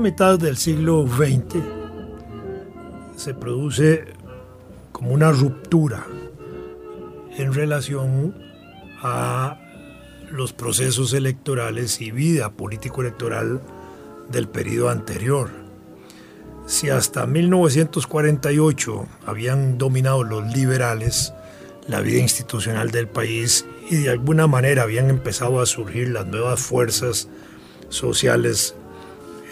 Mitad del siglo XX se produce como una ruptura en relación a los procesos electorales y vida político-electoral del periodo anterior. Si hasta 1948 habían dominado los liberales la vida institucional del país y de alguna manera habían empezado a surgir las nuevas fuerzas sociales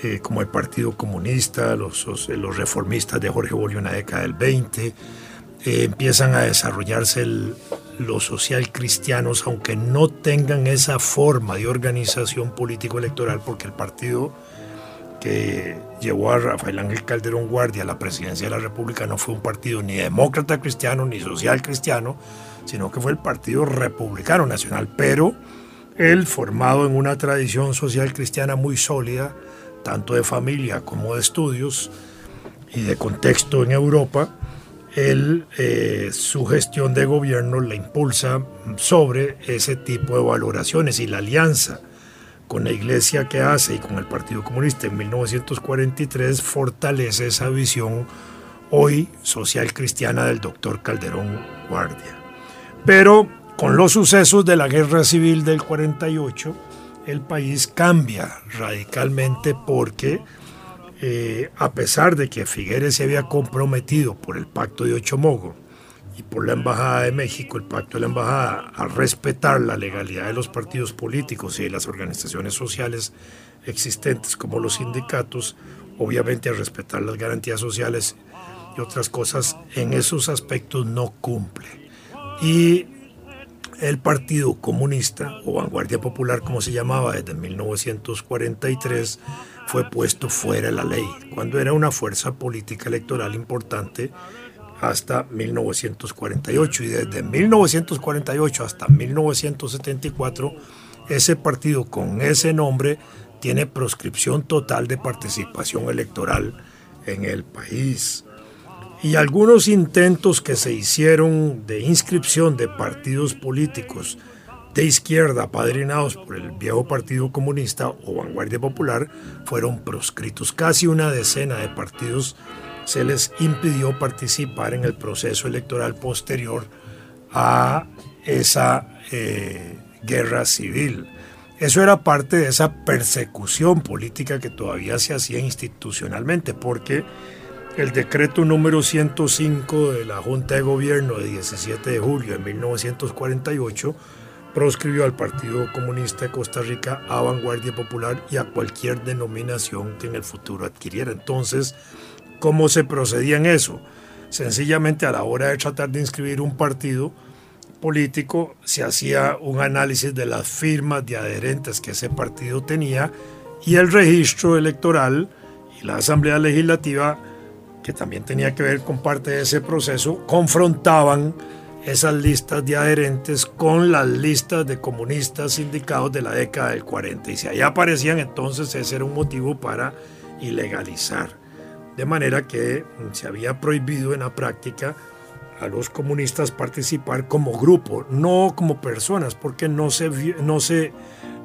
eh, como el Partido Comunista, los, los, reformistas de Jorge Bolívar en la década del 20, eh, empiezan a desarrollarse los social cristianos, aunque no tengan esa forma de organización político-electoral, porque el partido que llevó a Rafael Ángel Calderón Guardia a la presidencia de la República no fue un partido ni demócrata cristiano ni social cristiano, sino que fue el Partido Republicano Nacional, pero él formado en una tradición social cristiana muy sólida, tanto de familia como de estudios y de contexto en Europa, él, eh, su gestión de gobierno la impulsa sobre ese tipo de valoraciones y la alianza con la iglesia que hace y con el Partido Comunista en 1943 fortalece esa visión hoy social cristiana del doctor Calderón Guardia. Pero con los sucesos de la guerra civil del 48, el país cambia radicalmente porque eh, a pesar de que Figueres se había comprometido por el pacto de Ochomogo y por la Embajada de México, el pacto de la Embajada, a respetar la legalidad de los partidos políticos y de las organizaciones sociales existentes como los sindicatos, obviamente a respetar las garantías sociales y otras cosas, en esos aspectos no cumple. Y el Partido Comunista o Vanguardia Popular, como se llamaba desde 1943, fue puesto fuera de la ley, cuando era una fuerza política electoral importante hasta 1948. Y desde 1948 hasta 1974, ese partido con ese nombre tiene proscripción total de participación electoral en el país y algunos intentos que se hicieron de inscripción de partidos políticos de izquierda padrinados por el viejo Partido Comunista o Vanguardia Popular fueron proscritos. Casi una decena de partidos se les impidió participar en el proceso electoral posterior a esa eh, guerra civil. Eso era parte de esa persecución política que todavía se hacía institucionalmente, porque el decreto número 105 de la Junta de Gobierno de 17 de julio de 1948 proscribió al Partido Comunista de Costa Rica, a Vanguardia Popular y a cualquier denominación que en el futuro adquiriera. Entonces, ¿cómo se procedía en eso? Sencillamente a la hora de tratar de inscribir un partido político, se hacía un análisis de las firmas de adherentes que ese partido tenía y el registro electoral y la Asamblea Legislativa que también tenía que ver con parte de ese proceso, confrontaban esas listas de adherentes con las listas de comunistas sindicados de la década del 40. Y si ahí aparecían, entonces ese era un motivo para ilegalizar. De manera que se había prohibido en la práctica a los comunistas participar como grupo, no como personas, porque no se, no se,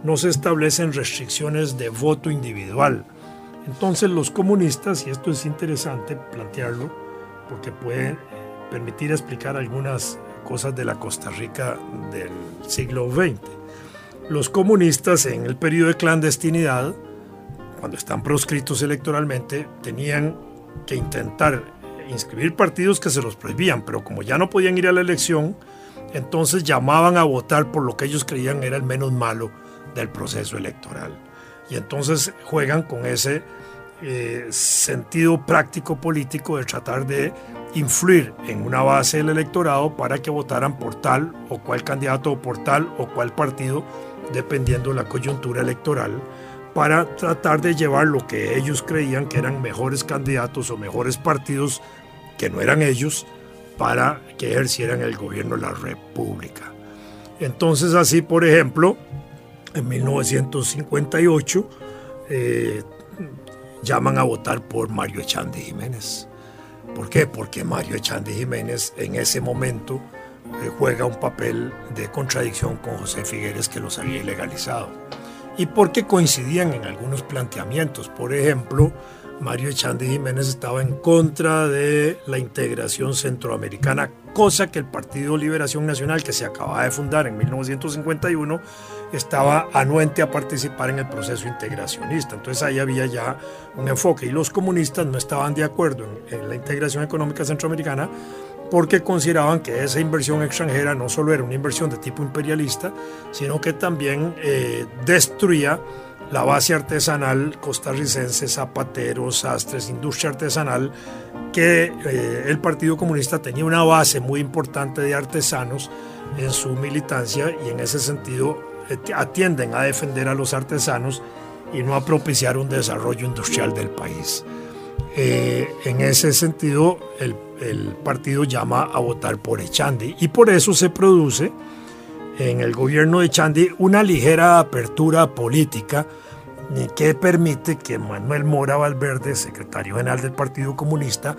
no se establecen restricciones de voto individual. Entonces los comunistas, y esto es interesante plantearlo, porque puede permitir explicar algunas cosas de la Costa Rica del siglo XX. Los comunistas en el periodo de clandestinidad, cuando están proscritos electoralmente, tenían que intentar inscribir partidos que se los prohibían, pero como ya no podían ir a la elección, entonces llamaban a votar por lo que ellos creían era el menos malo del proceso electoral y entonces juegan con ese eh, sentido práctico político de tratar de influir en una base del electorado para que votaran por tal o cual candidato o por tal o cual partido, dependiendo de la coyuntura electoral, para tratar de llevar lo que ellos creían que eran mejores candidatos o mejores partidos que no eran ellos para que ejercieran el gobierno de la República. Entonces así, por ejemplo, en 1958 eh, llaman a votar por Mario Echandi Jiménez. ¿Por qué? Porque Mario Echandi Jiménez en ese momento eh, juega un papel de contradicción con José Figueres que los había ilegalizado. Y porque coincidían en algunos planteamientos. Por ejemplo, Mario Echandi Jiménez estaba en contra de la integración centroamericana, cosa que el Partido Liberación Nacional, que se acababa de fundar en 1951, estaba anuente a participar en el proceso integracionista. Entonces ahí había ya un enfoque y los comunistas no estaban de acuerdo en, la integración económica centroamericana porque consideraban que esa inversión extranjera no solo era una inversión de tipo imperialista, sino que también eh, destruía la base artesanal costarricense, zapateros, sastres, industria artesanal, que eh, el Partido Comunista tenía una base muy importante de artesanos en su militancia y en ese sentido atienden a defender a los artesanos y no a propiciar un desarrollo industrial del país. Eh, en ese sentido, el, el, partido llama a votar por Echandi y por eso se produce en el gobierno de Echandi una ligera apertura política que permite que Manuel Mora Valverde, secretario general del Partido Comunista,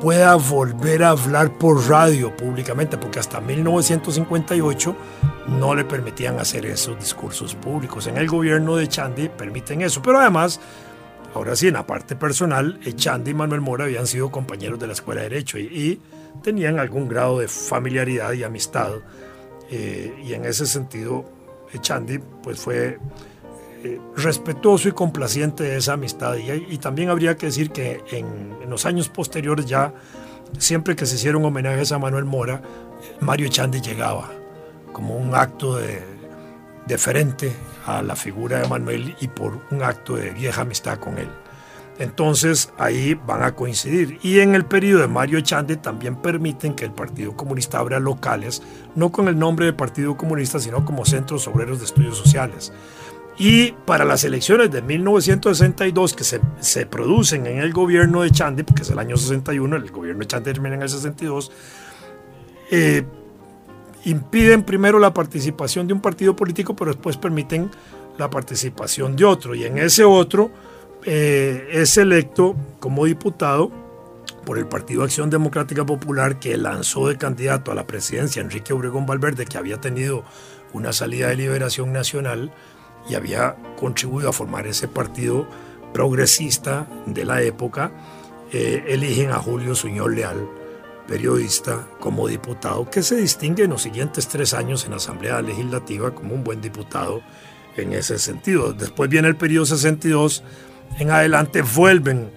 pueda volver a hablar por radio públicamente, porque hasta 1958 no le permitían hacer esos discursos públicos. En el gobierno de Chandi permiten eso, pero además, ahora sí, en la parte personal, Chandi y Manuel Mora habían sido compañeros de la Escuela de Derecho y, tenían algún grado de familiaridad y amistad. Eh, y en ese sentido, Chandi pues fue eh, respetuoso y complaciente de esa amistad. Y, también habría que decir que en, los años posteriores ya, siempre que se hicieron homenajes a Manuel Mora, Mario Echandi llegaba como un acto de deferente a la figura de Manuel y por un acto de vieja amistad con él. Entonces ahí van a coincidir. Y en el periodo de Mario Echandi también permiten que el Partido Comunista abra locales, no con el nombre de Partido Comunista, sino como centros obreros de estudios sociales. Y para las elecciones de 1962 que se, se, producen en el gobierno de Chandi, porque es el año 61, el gobierno de Chandi termina en el 62, eh, impiden primero la participación de un partido político, pero después permiten la participación de otro. Y en ese otro eh, es electo como diputado por el Partido Acción Democrática Popular que lanzó de candidato a la presidencia Enrique Obregón Valverde, que había tenido una salida de liberación nacional y había contribuido a formar ese partido progresista de la época, eh, eligen a Julio Suñol Leal, periodista, como diputado, que se distingue en los siguientes tres años en la Asamblea Legislativa como un buen diputado en ese sentido. Después viene el periodo 62, en adelante vuelven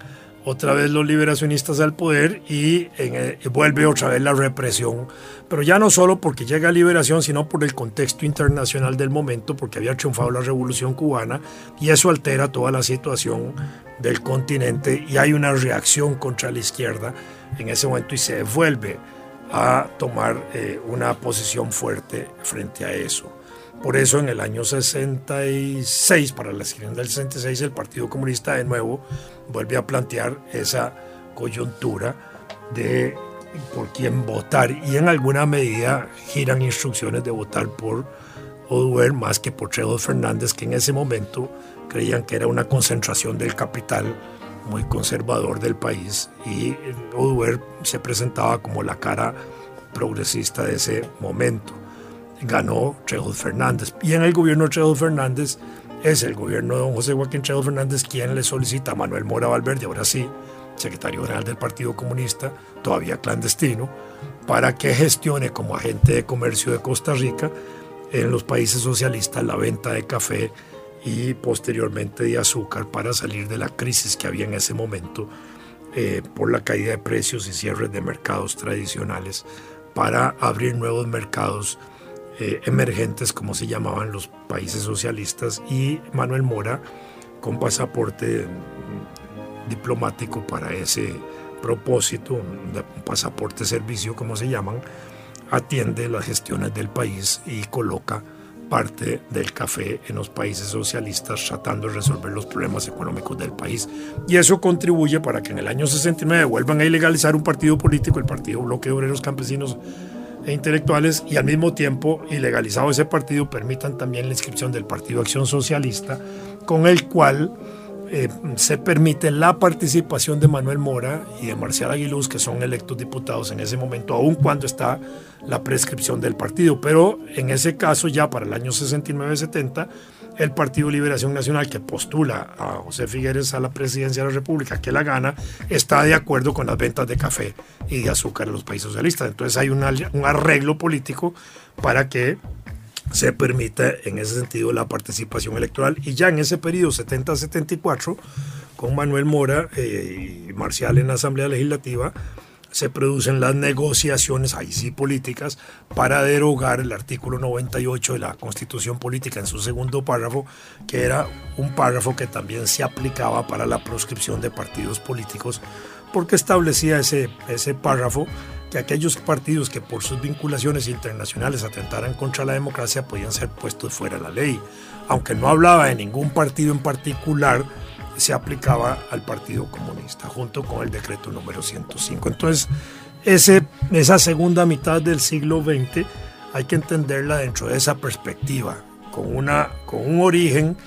otra vez los liberacionistas al poder y eh, vuelve otra vez la represión, pero ya no solo porque llega liberación, sino por el contexto internacional del momento, porque había triunfado la revolución cubana y eso altera toda la situación del continente y hay una reacción contra la izquierda en ese momento y se vuelve a tomar eh, una posición fuerte frente a eso. Por eso en el año 66, para la elección del 66, el Partido Comunista de nuevo vuelve a plantear esa coyuntura de por quién votar. Y en alguna medida giran instrucciones de votar por Oduber más que por Trejo Fernández, que en ese momento creían que era una concentración del capital muy conservador del país. Y Oduber se presentaba como la cara progresista de ese momento ganó Trejo Fernández. Y en el gobierno de Fernández es el gobierno de don José Joaquín Trejo Fernández quien le solicita a Manuel Mora Valverde, ahora sí, secretario general del Partido Comunista, todavía clandestino, para que gestione como agente de comercio de Costa Rica en los países socialistas la venta de café y posteriormente de azúcar para salir de la crisis que había en ese momento eh, por la caída de precios y cierres de mercados tradicionales para abrir nuevos mercados eh, emergentes, como se llamaban los países socialistas, y Manuel Mora con pasaporte diplomático para ese propósito, un pasaporte servicio, como se llaman, atiende las gestiones del país y coloca parte del café en los países socialistas tratando de resolver los problemas económicos del país. Y eso contribuye para que en el año 69 vuelvan a ilegalizar un partido político, el Partido Bloque de Obreros Campesinos e Intelectuales, y al mismo tiempo, ilegalizado ese partido, permitan también la inscripción del Partido Acción Socialista, con el cual eh, se permite la participación de Manuel Mora y de Marcial Aguiluz, que son electos diputados en ese momento, aun cuando está la prescripción del partido. Pero en ese caso, ya para el año 69-70, el Partido Liberación Nacional, que postula a José Figueres a la presidencia de la República, que la gana, está de acuerdo con las ventas de café y de azúcar en los países socialistas. Entonces hay un arreglo político para que se permite en ese sentido la participación electoral. Y ya en ese periodo 70-74, con Manuel Mora eh, y Marcial en la Asamblea Legislativa, se producen las negociaciones, ahí sí políticas, para derogar el artículo 98 de la Constitución Política en su segundo párrafo, que era un párrafo que también se aplicaba para la proscripción de partidos políticos, porque establecía ese, ese párrafo que aquellos partidos que por sus vinculaciones internacionales atentaran contra la democracia podían ser puestos fuera de la ley. Aunque no hablaba de ningún partido en particular, se aplicaba al Partido Comunista, junto con el decreto número 105. Entonces, ese, esa segunda mitad del siglo XX hay que entenderla dentro de esa perspectiva, con, una, con un origen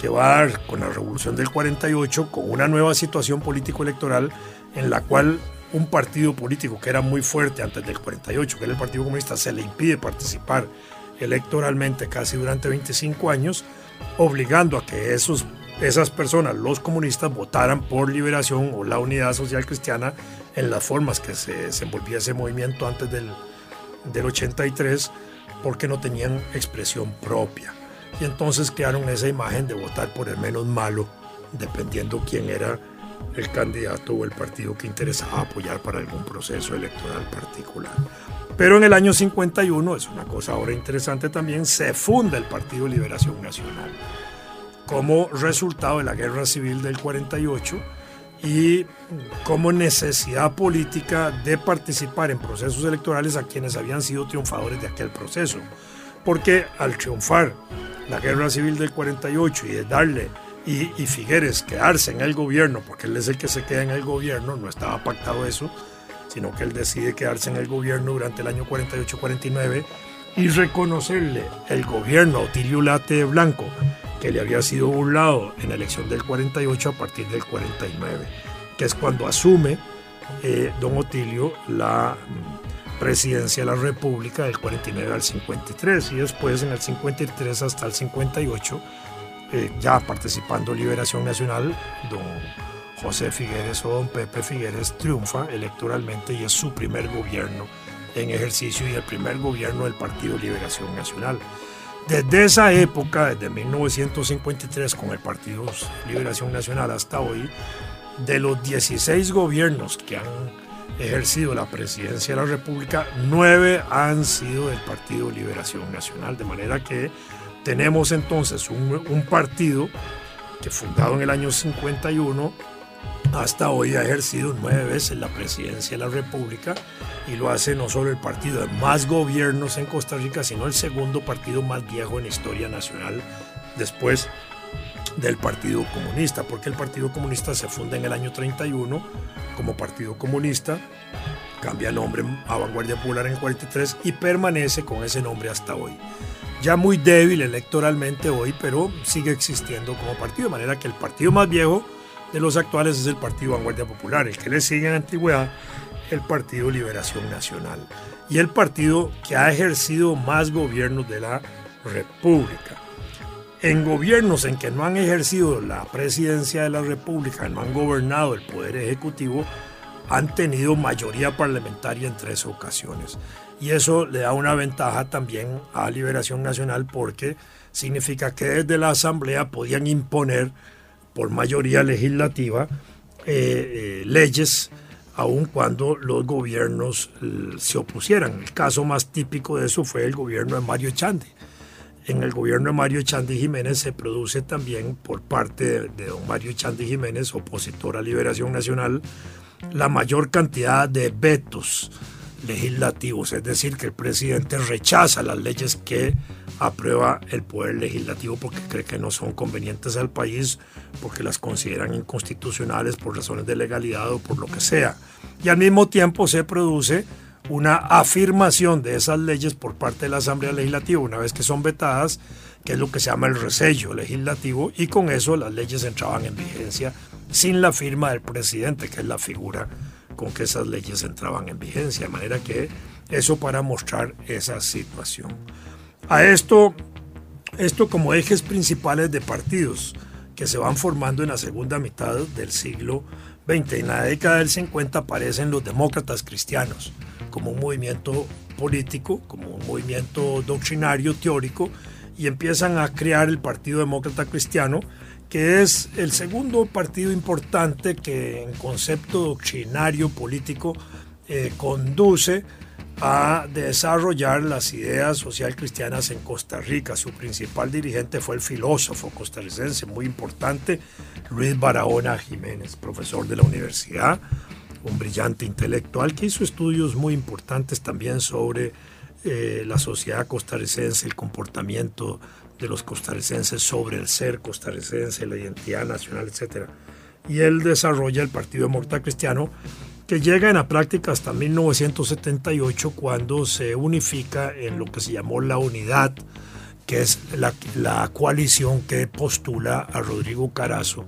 que va a dar con la revolución del 48, con una nueva situación político-electoral en la cual un partido político que era muy fuerte antes del 48, que era el Partido Comunista, se le impide participar electoralmente casi durante 25 años, obligando a que esos, esas personas, los comunistas, votaran por liberación o la unidad social cristiana en las formas que se desenvolvía ese movimiento antes del, del 83, porque no tenían expresión propia. Y entonces crearon esa imagen de votar por el menos malo, dependiendo quién era el candidato o el partido que interesaba apoyar para algún proceso electoral particular. Pero en el año 51, es una cosa ahora interesante también, se funda el Partido Liberación Nacional como resultado de la guerra civil del 48 y como necesidad política de participar en procesos electorales a quienes habían sido triunfadores de aquel proceso. Porque al triunfar la guerra civil del 48 y de darle y, Figueres quedarse en el gobierno, porque él es el que se queda en el gobierno, no estaba pactado eso, sino que él decide quedarse en el gobierno durante el año 48-49 y reconocerle el gobierno a Otilio Late Blanco, que le había sido burlado en la elección del 48 a partir del 49, que es cuando asume eh, don Otilio la mm, presidencia de la República del 49 al 53 y después en el 53 hasta el 58 eh, ya participando Liberación Nacional, don José Figueres o don Pepe Figueres triunfa electoralmente y es su primer gobierno en ejercicio y el primer gobierno del Partido Liberación Nacional. Desde esa época, desde 1953, con el Partido Liberación Nacional hasta hoy, de los 16 gobiernos que han ejercido la presidencia de la República, nueve han sido del Partido Liberación Nacional, de manera que tenemos entonces un, partido que fundado en el año 51 hasta hoy ha ejercido nueve veces la presidencia de la República y lo hace no solo el partido de más gobiernos en Costa Rica, sino el segundo partido más viejo en la historia nacional después del Partido Comunista, porque el Partido Comunista se funda en el año 31 como Partido Comunista, cambia nombre a Vanguardia Popular en el 43 y permanece con ese nombre hasta hoy. Ya muy débil electoralmente hoy, pero sigue existiendo como partido, de manera que el partido más viejo de los actuales es el Partido Vanguardia Popular, el que le sigue en antigüedad, el Partido Liberación Nacional, y el partido que ha ejercido más gobiernos de la República. En gobiernos en que no han ejercido la presidencia de la República, no han gobernado el Poder Ejecutivo, han tenido mayoría parlamentaria en tres ocasiones. Y eso le da una ventaja también a Liberación Nacional porque significa que desde la Asamblea podían imponer por mayoría legislativa eh, eh, leyes aun cuando los gobiernos eh, se opusieran. El caso más típico de eso fue el gobierno de Mario Chande. En el gobierno de Mario Chande Jiménez se produce también por parte de, don Mario Chande Jiménez, opositor a Liberación Nacional, la mayor cantidad de vetos legislativos, es decir, que el presidente rechaza las leyes que aprueba el poder legislativo porque cree que no son convenientes al país, porque las consideran inconstitucionales por razones de legalidad o por lo que sea. Y al mismo tiempo se produce una afirmación de esas leyes por parte de la Asamblea Legislativa una vez que son vetadas, que es lo que se llama el resello legislativo, y con eso las leyes entraban en vigencia sin la firma del presidente, que es la figura con que esas leyes entraban en vigencia. De manera que eso para mostrar esa situación. A esto, esto como ejes principales de partidos que se van formando en la segunda mitad del siglo XX. En la década del 50 aparecen los demócratas cristianos como un movimiento político, como un movimiento doctrinario, teórico, y empiezan a crear el Partido Demócrata Cristiano, que es el segundo partido importante que en concepto doctrinario político eh, conduce a desarrollar las ideas social cristianas en Costa Rica. Su principal dirigente fue el filósofo costarricense muy importante, Luis Barahona Jiménez, profesor de la universidad, un brillante intelectual que hizo estudios muy importantes también sobre eh, la sociedad costarricense, el comportamiento de los costarricenses sobre el ser costarricense, la identidad nacional, etc. Y él desarrolla el Partido Demócrata Cristiano, que llega en la práctica hasta 1978, cuando se unifica en lo que se llamó la unidad, que es la, la coalición que postula a Rodrigo Carazo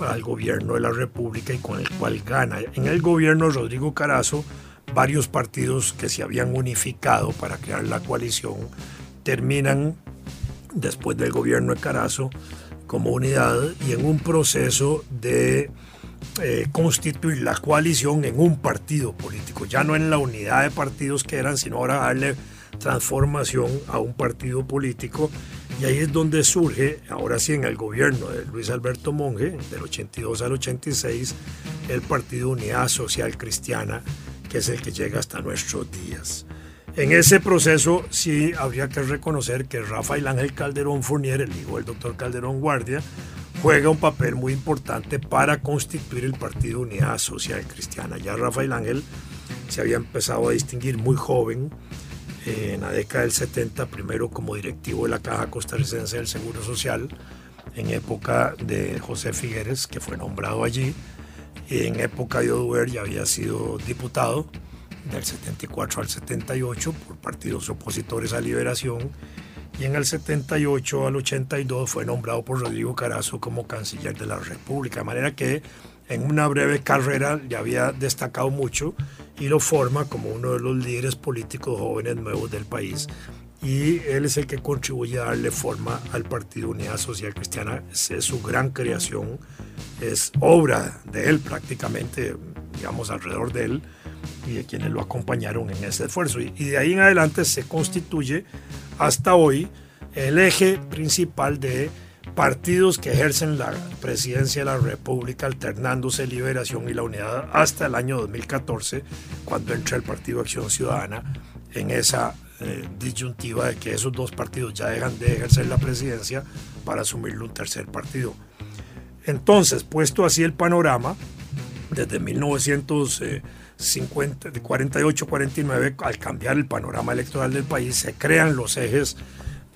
al gobierno de la República y con el cual gana. En el gobierno de Rodrigo Carazo, varios partidos que se habían unificado para crear la coalición terminan después del gobierno de Carazo como unidad y en un proceso de eh, constituir la coalición en un partido político, ya no en la unidad de partidos que eran, sino ahora darle transformación a un partido político y ahí es donde surge, ahora sí en el gobierno de Luis Alberto Monge, del 82 al 86, el Partido Unidad Social Cristiana, que es el que llega hasta nuestros días. En ese proceso sí habría que reconocer que Rafael Ángel Calderón Fournier, el hijo del doctor Calderón Guardia, juega un papel muy importante para constituir el Partido Unidad Social Cristiana. Ya Rafael Ángel se había empezado a distinguir muy joven eh, en la década del 70, primero como directivo de la Caja Costarricense del Seguro Social, en época de José Figueres, que fue nombrado allí, y en época de Oduber ya había sido diputado del 74 al 78 por partidos opositores a liberación y en el 78 al 82 fue nombrado por Rodrigo Carazo como canciller de la República, de manera que en una breve carrera ya había destacado mucho y lo forma como uno de los líderes políticos jóvenes nuevos del país. Y él es el que contribuye a darle forma al Partido Unidad Social Cristiana. Es su gran creación, es obra de él prácticamente, digamos, alrededor de él y de quienes lo acompañaron en ese esfuerzo. Y, de ahí en adelante se constituye hasta hoy el eje principal de partidos que ejercen la presidencia de la República alternándose Liberación y la Unidad hasta el año 2014, cuando entra el Partido Acción Ciudadana en esa eh, disyuntiva de que esos dos partidos ya dejan de ejercer la presidencia para asumirle un tercer partido. Entonces, puesto así el panorama, desde 1948-49, al cambiar el panorama electoral del país, se crean los ejes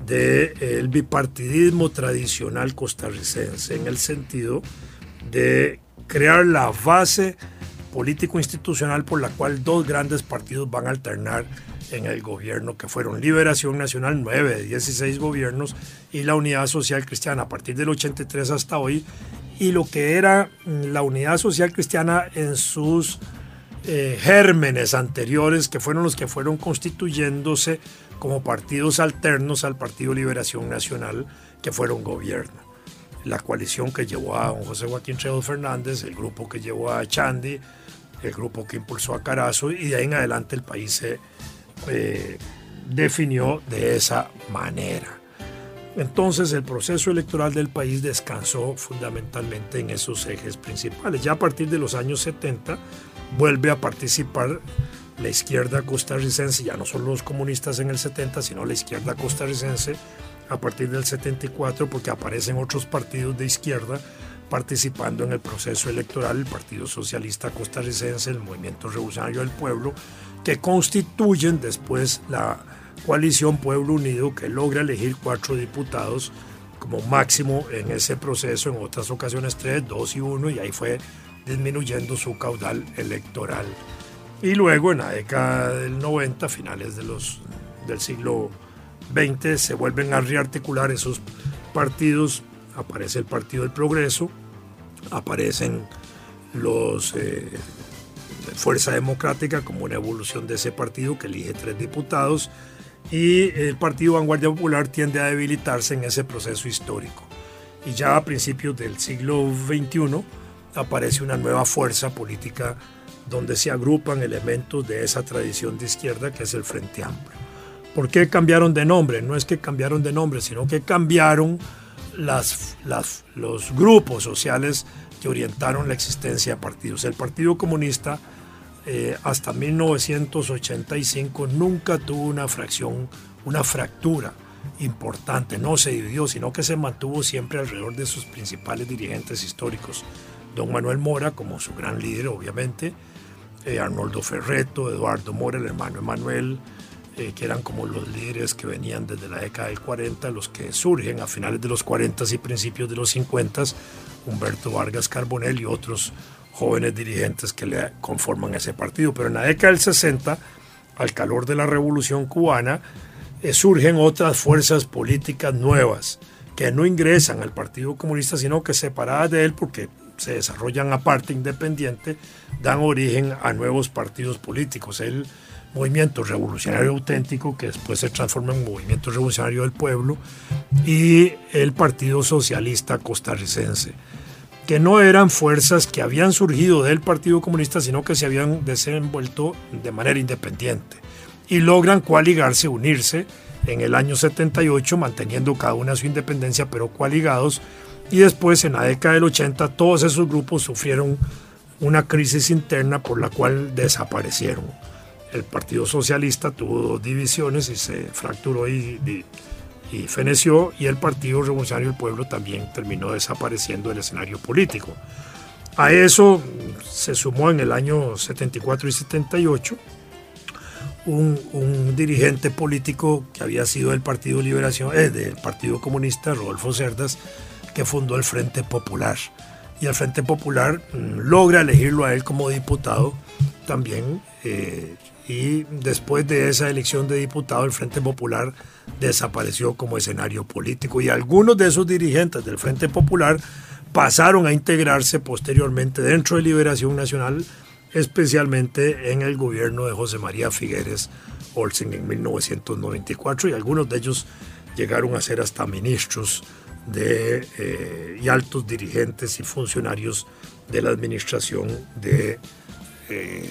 del bipartidismo tradicional costarricense, en el sentido de crear la base político-institucional por la cual dos grandes partidos van a alternar en el gobierno, que fueron Liberación Nacional, 9 de 16 gobiernos, y la Unidad Social Cristiana. A partir del 83 hasta hoy, y lo que era la Unidad Social Cristiana en sus eh, gérmenes anteriores, que fueron los que fueron constituyéndose como partidos alternos al Partido Liberación Nacional, que fueron gobierno. La coalición que llevó a don José Joaquín Trejo Fernández, el grupo que llevó a Chandy, el grupo que impulsó a Carazo, y de ahí en adelante el país se eh, definió de esa manera. Entonces el proceso electoral del país descansó fundamentalmente en esos ejes principales. Ya a partir de los años 70 vuelve a participar la izquierda costarricense, ya no son los comunistas en el 70, sino la izquierda costarricense a partir del 74, porque aparecen otros partidos de izquierda participando en el proceso electoral, el Partido Socialista Costarricense, el Movimiento Revolucionario del Pueblo, que constituyen después la coalición Pueblo Unido que logra elegir cuatro diputados como máximo en ese proceso, en otras ocasiones tres, dos y uno, y ahí fue disminuyendo su caudal electoral. Y luego en la década del 90, finales de los, del siglo XX, se vuelven a rearticular esos partidos, aparece el Partido del Progreso, aparecen los eh, Fuerza Democrática como una evolución de ese partido que elige tres diputados y el Partido Vanguardia Popular tiende a debilitarse en ese proceso histórico. Y ya a principios del siglo XXI aparece una nueva fuerza política donde se agrupan elementos de esa tradición de izquierda que es el Frente Amplio. ¿Por qué cambiaron de nombre? No es que cambiaron de nombre, sino que cambiaron las, los grupos sociales que orientaron la existencia de partidos. El Partido Comunista eh, hasta 1985 nunca tuvo una fracción, una fractura importante, no se dividió, sino que se mantuvo siempre alrededor de sus principales dirigentes históricos. Don Manuel Mora como su gran líder, obviamente, eh, Arnoldo Ferreto, Eduardo Mora, el hermano Emanuel, eh, que eran como los líderes que venían desde la década del 40, los que surgen a finales de los 40 y principios de los 50, Humberto Vargas Carbonell y otros jóvenes dirigentes que le conforman ese partido. Pero en la década del 60, al calor de la revolución cubana, eh, surgen otras fuerzas políticas nuevas que no ingresan al Partido Comunista, sino que separadas de él porque se desarrollan aparte, independiente, dan origen a nuevos partidos políticos. El movimiento revolucionario auténtico, que después se transforma en movimiento revolucionario del pueblo, y el Partido Socialista Costarricense que no eran fuerzas que habían surgido del Partido Comunista, sino que se habían desenvuelto de manera independiente. Y logran coaligarse, unirse en el año 78, manteniendo cada una su independencia, pero coaligados. Y después, en la década del 80, todos esos grupos sufrieron una crisis interna por la cual desaparecieron. El Partido Socialista tuvo dos divisiones y se fracturó y, y y feneció y el Partido Revolucionario del Pueblo también terminó desapareciendo del escenario político. A eso se sumó en el año 74 y 78 un, dirigente político que había sido del Partido Liberación, eh, del Partido Comunista, Rodolfo Cerdas, que fundó el Frente Popular. Y el Frente Popular mm, logra elegirlo a él como diputado también. Eh, y después de esa elección de diputado, el Frente Popular desapareció como escenario político y algunos de esos dirigentes del Frente Popular pasaron a integrarse posteriormente dentro de Liberación Nacional, especialmente en el gobierno de José María Figueres Olsen en 1994 y algunos de ellos llegaron a ser hasta ministros de, eh, y altos dirigentes y funcionarios de la administración de eh,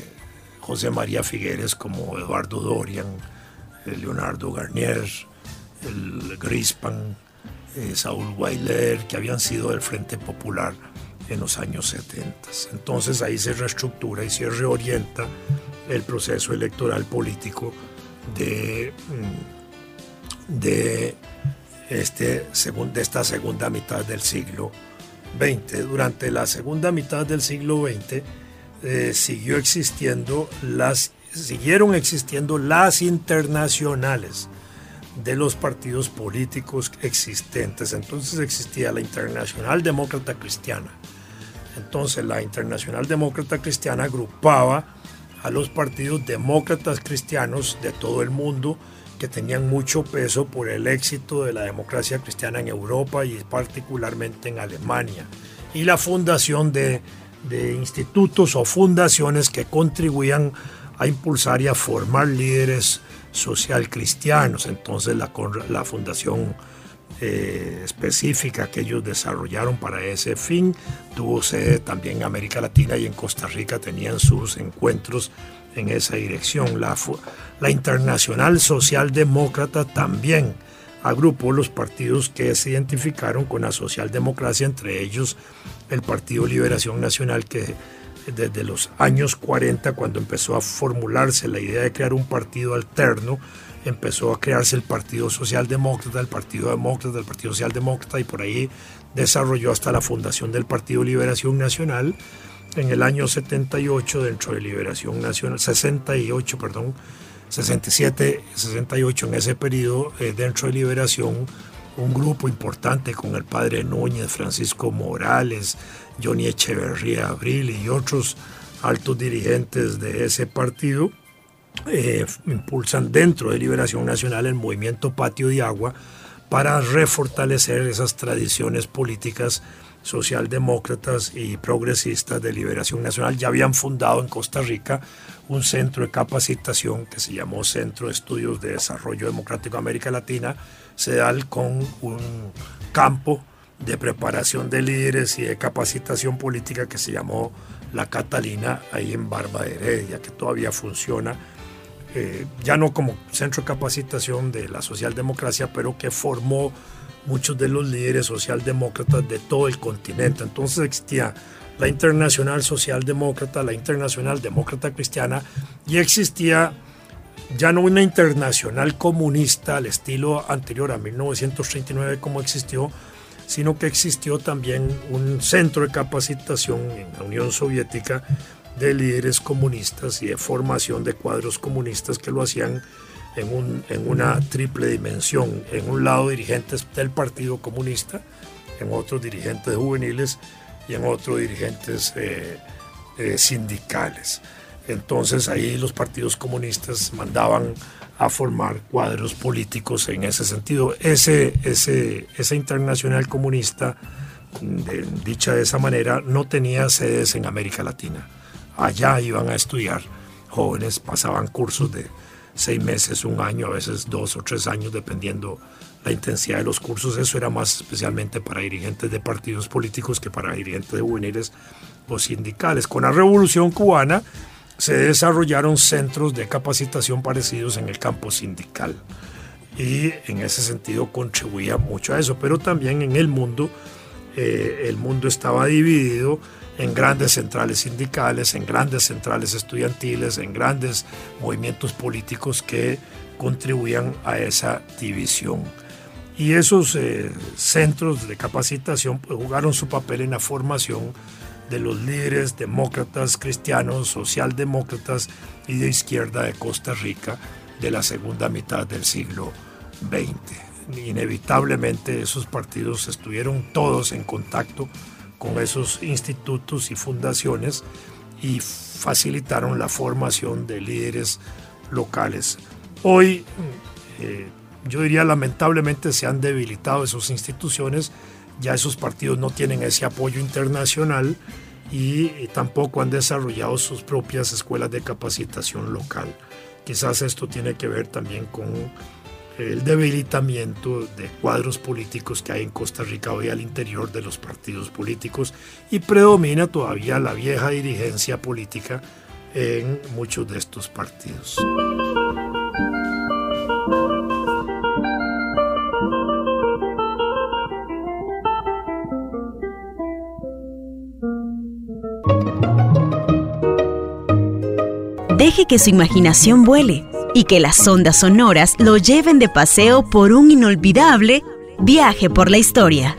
José María Figueres como Eduardo Dorian, Leonardo Garnier, el Grispan, eh, Saúl Weiler, que habían sido del Frente Popular en los años 70. Entonces ahí se reestructura y se reorienta el proceso electoral político de, mm, de, este, de esta segunda mitad del siglo XX. Durante la segunda mitad del siglo XX eh, siguió existiendo las siguieron existiendo las internacionales de los partidos políticos existentes. Entonces existía la Internacional Demócrata Cristiana. Entonces la Internacional Demócrata Cristiana agrupaba a los partidos demócratas cristianos de todo el mundo que tenían mucho peso por el éxito de la democracia cristiana en Europa y particularmente en Alemania. Y la fundación de, de institutos o fundaciones que contribuían impulsar y a formar líderes social cristianos. Entonces la, la fundación eh, específica que ellos desarrollaron para ese fin tuvo sede también en América Latina y en Costa Rica tenían sus encuentros en esa dirección. La, la Internacional Socialdemócrata también agrupó los partidos que se identificaron con la socialdemocracia, entre ellos el Partido Liberación Nacional que desde los años 40, cuando empezó a formularse la idea de crear un partido alterno, empezó a crearse el Partido Socialdemócrata, el Partido Demócrata, el Partido Socialdemócrata, y por ahí desarrolló hasta la fundación del Partido Liberación Nacional. en el año 78 dentro de Liberación Nacional, 68, perdón, 67, 68 en ese periodo eh, dentro de Liberación, un grupo importante con el padre Núñez, Francisco Morales, Johnny Echeverría Abril y otros altos dirigentes de ese partido, eh, impulsan dentro de Liberación Nacional el movimiento Patio de Agua para refortalecer esas tradiciones políticas socialdemócratas y progresistas de Liberación Nacional. Ya habían fundado en Costa Rica un centro de capacitación que se llamó Centro de Estudios de Desarrollo Democrático de América Latina, CEDAL, con un campo de preparación de líderes y de capacitación política que se llamó La Catalina, ahí en Barba de que todavía funciona eh, ya no como centro de capacitación de la socialdemocracia, pero que formó muchos de los líderes socialdemócratas de todo el continente. Entonces existía la Internacional Socialdemócrata, la Internacional Demócrata Cristiana, y existía ya no una internacional comunista al estilo anterior a 1939 como existió, sino que existió también un centro de capacitación en la Unión Soviética de líderes comunistas y de formación de cuadros comunistas que lo hacían en, en una triple dimensión. En un lado dirigentes del Partido Comunista, en otro dirigentes juveniles y en otro dirigentes eh, eh, sindicales. Entonces ahí los partidos comunistas mandaban a formar cuadros políticos en ese sentido. Ese, ese, esa internacional comunista, dicha de esa manera, no tenía sedes en América Latina allá iban a estudiar. Jóvenes pasaban cursos de seis meses, un año, a veces dos o tres años, dependiendo la intensidad de los cursos. Eso era más especialmente para dirigentes de partidos políticos que para dirigentes de juveniles o sindicales. Con la revolución cubana se desarrollaron centros de capacitación parecidos en el campo sindical y en ese sentido contribuía mucho a eso, pero también en el mundo, eh, el mundo estaba dividido en grandes centrales sindicales, en grandes centrales estudiantiles, en grandes movimientos políticos que contribuían a esa división. Y esos eh, centros de capacitación pues, jugaron su papel en la formación de los líderes demócratas, cristianos, socialdemócratas y de izquierda de Costa Rica de la segunda mitad del siglo XX. Inevitablemente esos partidos estuvieron todos en contacto con esos institutos y fundaciones y facilitaron la formación de líderes locales. Hoy, eh, yo diría lamentablemente se han debilitado esas instituciones, ya esos partidos no tienen ese apoyo internacional y tampoco han desarrollado sus propias escuelas de capacitación local. Quizás esto tiene que ver también con el debilitamiento de cuadros políticos que hay en Costa Rica hoy al interior de los partidos políticos y predomina todavía la vieja dirigencia política en muchos de estos partidos. Deje que su imaginación vuele y que las ondas sonoras lo lleven de paseo por un inolvidable viaje por la historia.